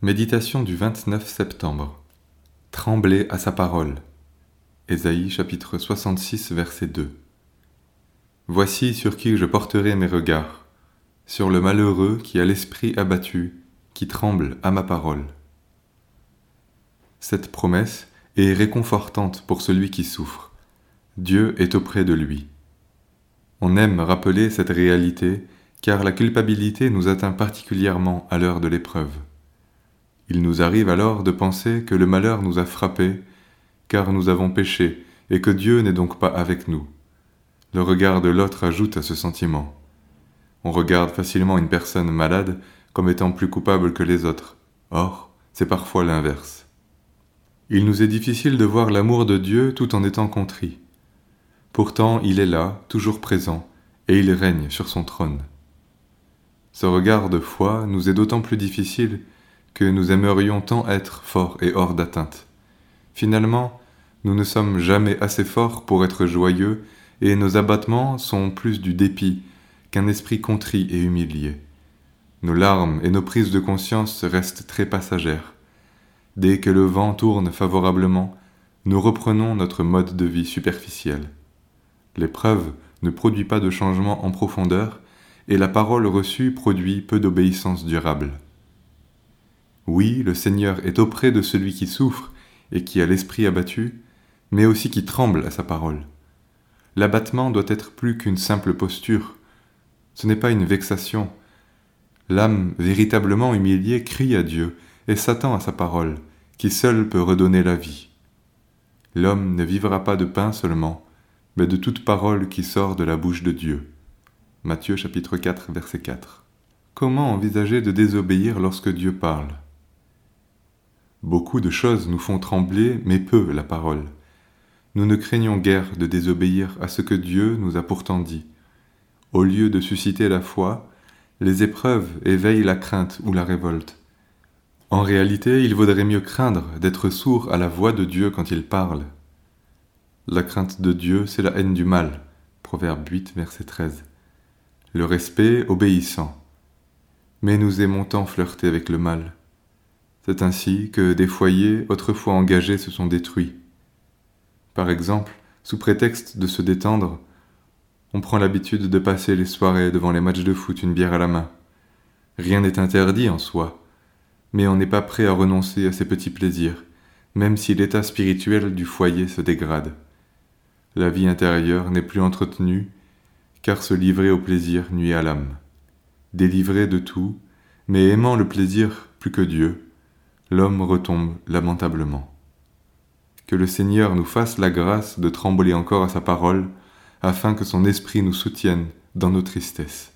Méditation du 29 septembre. Tremblez à sa parole. Ésaïe chapitre 66 verset 2. Voici sur qui je porterai mes regards, sur le malheureux qui a l'esprit abattu, qui tremble à ma parole. Cette promesse est réconfortante pour celui qui souffre. Dieu est auprès de lui. On aime rappeler cette réalité car la culpabilité nous atteint particulièrement à l'heure de l'épreuve. Il nous arrive alors de penser que le malheur nous a frappés, car nous avons péché, et que Dieu n'est donc pas avec nous. Le regard de l'autre ajoute à ce sentiment. On regarde facilement une personne malade comme étant plus coupable que les autres. Or, c'est parfois l'inverse. Il nous est difficile de voir l'amour de Dieu tout en étant contrit. Pourtant, il est là, toujours présent, et il règne sur son trône. Ce regard de foi nous est d'autant plus difficile nous aimerions tant être forts et hors d'atteinte. Finalement, nous ne sommes jamais assez forts pour être joyeux, et nos abattements sont plus du dépit qu'un esprit contrit et humilié. Nos larmes et nos prises de conscience restent très passagères. Dès que le vent tourne favorablement, nous reprenons notre mode de vie superficiel. L'épreuve ne produit pas de changement en profondeur, et la parole reçue produit peu d'obéissance durable. Oui, le Seigneur est auprès de celui qui souffre et qui a l'esprit abattu, mais aussi qui tremble à sa parole. L'abattement doit être plus qu'une simple posture. Ce n'est pas une vexation. L'âme véritablement humiliée crie à Dieu et s'attend à sa parole, qui seule peut redonner la vie. L'homme ne vivra pas de pain seulement, mais de toute parole qui sort de la bouche de Dieu. Matthieu chapitre 4 verset 4. Comment envisager de désobéir lorsque Dieu parle? Beaucoup de choses nous font trembler, mais peu la parole. Nous ne craignons guère de désobéir à ce que Dieu nous a pourtant dit. Au lieu de susciter la foi, les épreuves éveillent la crainte ou la révolte. En réalité, il vaudrait mieux craindre d'être sourd à la voix de Dieu quand il parle. La crainte de Dieu, c'est la haine du mal. Proverbe 8, verset 13. Le respect obéissant. Mais nous aimons tant flirter avec le mal. C'est ainsi que des foyers autrefois engagés se sont détruits. Par exemple, sous prétexte de se détendre, on prend l'habitude de passer les soirées devant les matchs de foot une bière à la main. Rien n'est interdit en soi, mais on n'est pas prêt à renoncer à ces petits plaisirs, même si l'état spirituel du foyer se dégrade. La vie intérieure n'est plus entretenue, car se livrer au plaisir nuit à l'âme. Délivré de tout, mais aimant le plaisir plus que Dieu, l'homme retombe lamentablement. Que le Seigneur nous fasse la grâce de trembler encore à sa parole, afin que son esprit nous soutienne dans nos tristesses.